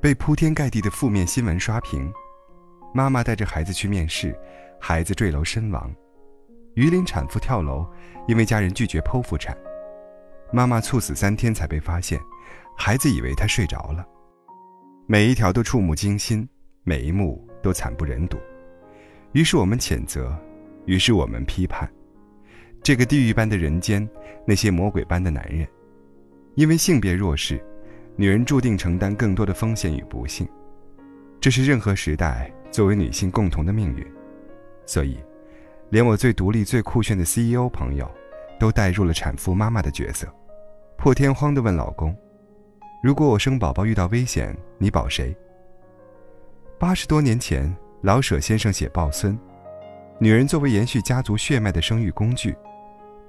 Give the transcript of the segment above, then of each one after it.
被铺天盖地的负面新闻刷屏：妈妈带着孩子去面试，孩子坠楼身亡；榆林产妇跳楼，因为家人拒绝剖腹产；妈妈猝死三天才被发现，孩子以为她睡着了。每一条都触目惊心，每一幕都惨不忍睹。于是我们谴责，于是我们批判，这个地狱般的人间，那些魔鬼般的男人，因为性别弱势。女人注定承担更多的风险与不幸，这是任何时代作为女性共同的命运。所以，连我最独立、最酷炫的 CEO 朋友，都带入了产妇妈妈的角色，破天荒地问老公：“如果我生宝宝遇到危险，你保谁？”八十多年前，老舍先生写抱孙，女人作为延续家族血脉的生育工具，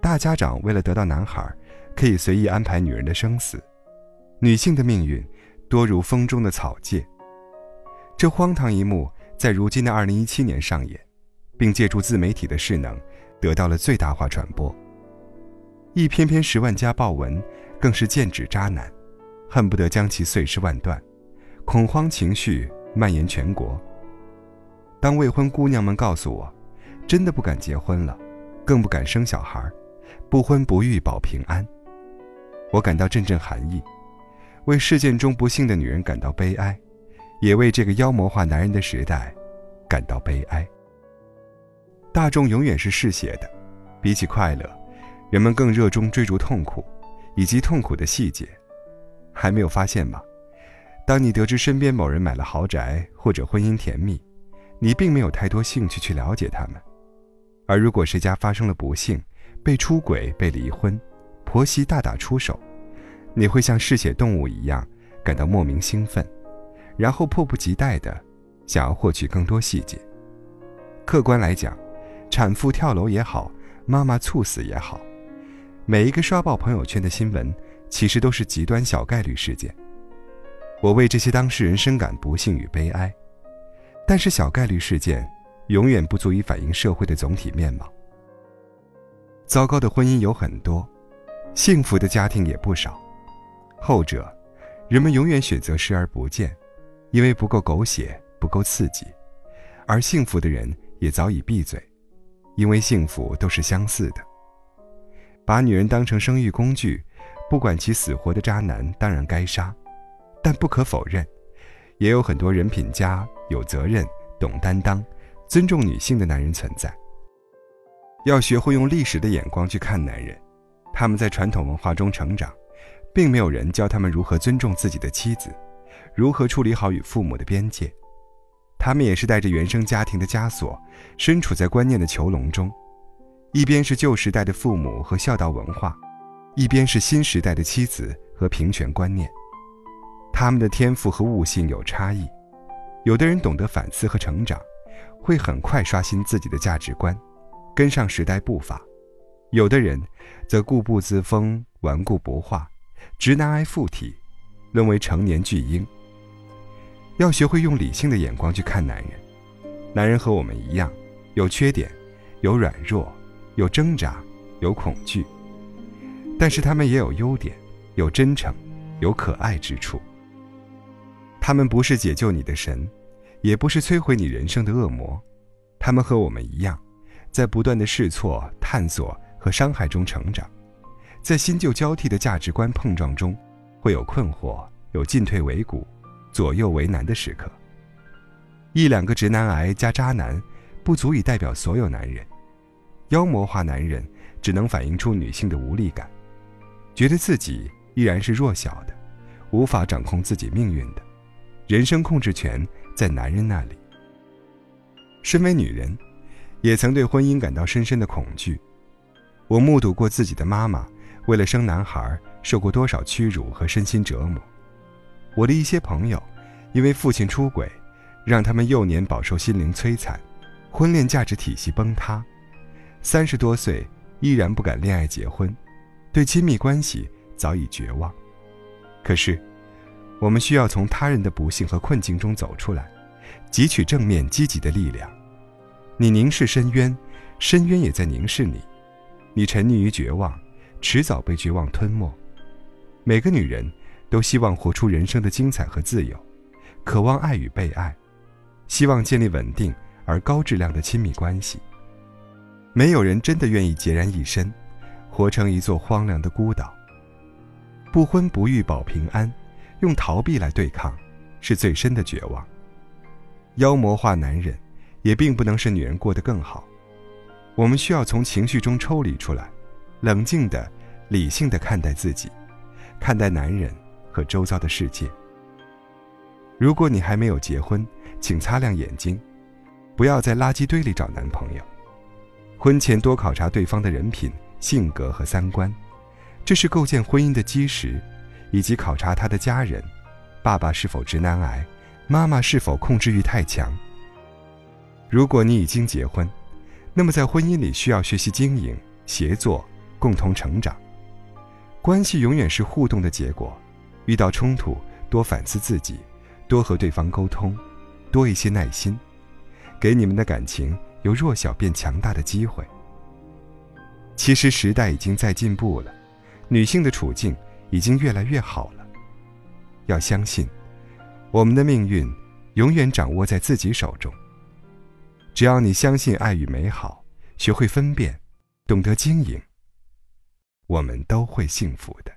大家长为了得到男孩，可以随意安排女人的生死。女性的命运，多如风中的草芥。这荒唐一幕在如今的二零一七年上演，并借助自媒体的势能，得到了最大化传播。一篇篇十万加爆文，更是剑指渣男，恨不得将其碎尸万段。恐慌情绪蔓延全国。当未婚姑娘们告诉我，真的不敢结婚了，更不敢生小孩，不婚不育保平安，我感到阵阵寒意。为事件中不幸的女人感到悲哀，也为这个妖魔化男人的时代感到悲哀。大众永远是嗜血的，比起快乐，人们更热衷追逐痛苦，以及痛苦的细节。还没有发现吗？当你得知身边某人买了豪宅或者婚姻甜蜜，你并没有太多兴趣去了解他们；而如果谁家发生了不幸，被出轨、被离婚，婆媳大打出手。你会像嗜血动物一样感到莫名兴奋，然后迫不及待地想要获取更多细节。客观来讲，产妇跳楼也好，妈妈猝死也好，每一个刷爆朋友圈的新闻，其实都是极端小概率事件。我为这些当事人深感不幸与悲哀，但是小概率事件永远不足以反映社会的总体面貌。糟糕的婚姻有很多，幸福的家庭也不少。后者，人们永远选择视而不见，因为不够狗血，不够刺激；而幸福的人也早已闭嘴，因为幸福都是相似的。把女人当成生育工具，不管其死活的渣男当然该杀，但不可否认，也有很多人品佳、有责任、懂担当、尊重女性的男人存在。要学会用历史的眼光去看男人，他们在传统文化中成长。并没有人教他们如何尊重自己的妻子，如何处理好与父母的边界。他们也是带着原生家庭的枷锁，身处在观念的囚笼中。一边是旧时代的父母和孝道文化，一边是新时代的妻子和平权观念。他们的天赋和悟性有差异。有的人懂得反思和成长，会很快刷新自己的价值观，跟上时代步伐；有的人则固步自封，顽固不化。直男癌附体，沦为成年巨婴。要学会用理性的眼光去看男人。男人和我们一样，有缺点，有软弱，有挣扎，有恐惧。但是他们也有优点，有真诚，有可爱之处。他们不是解救你的神，也不是摧毁你人生的恶魔。他们和我们一样，在不断的试错、探索和伤害中成长。在新旧交替的价值观碰撞中，会有困惑，有进退维谷、左右为难的时刻。一两个直男癌加渣男，不足以代表所有男人。妖魔化男人，只能反映出女性的无力感，觉得自己依然是弱小的，无法掌控自己命运的，人生控制权在男人那里。身为女人，也曾对婚姻感到深深的恐惧。我目睹过自己的妈妈。为了生男孩，受过多少屈辱和身心折磨？我的一些朋友，因为父亲出轨，让他们幼年饱受心灵摧残，婚恋价值体系崩塌，三十多岁依然不敢恋爱结婚，对亲密关系早已绝望。可是，我们需要从他人的不幸和困境中走出来，汲取正面积极的力量。你凝视深渊，深渊也在凝视你；你沉溺于绝望。迟早被绝望吞没。每个女人都希望活出人生的精彩和自由，渴望爱与被爱，希望建立稳定而高质量的亲密关系。没有人真的愿意孑然一身，活成一座荒凉的孤岛。不婚不育保平安，用逃避来对抗，是最深的绝望。妖魔化男人，也并不能使女人过得更好。我们需要从情绪中抽离出来，冷静的、理性的看待自己，看待男人和周遭的世界。如果你还没有结婚，请擦亮眼睛，不要在垃圾堆里找男朋友。婚前多考察对方的人品、性格和三观，这是构建婚姻的基石，以及考察他的家人：爸爸是否直男癌，妈妈是否控制欲太强。如果你已经结婚，那么，在婚姻里需要学习经营、协作、共同成长。关系永远是互动的结果，遇到冲突多反思自己，多和对方沟通，多一些耐心，给你们的感情由弱小变强大的机会。其实时代已经在进步了，女性的处境已经越来越好了。要相信，我们的命运永远掌握在自己手中。只要你相信爱与美好，学会分辨，懂得经营，我们都会幸福的。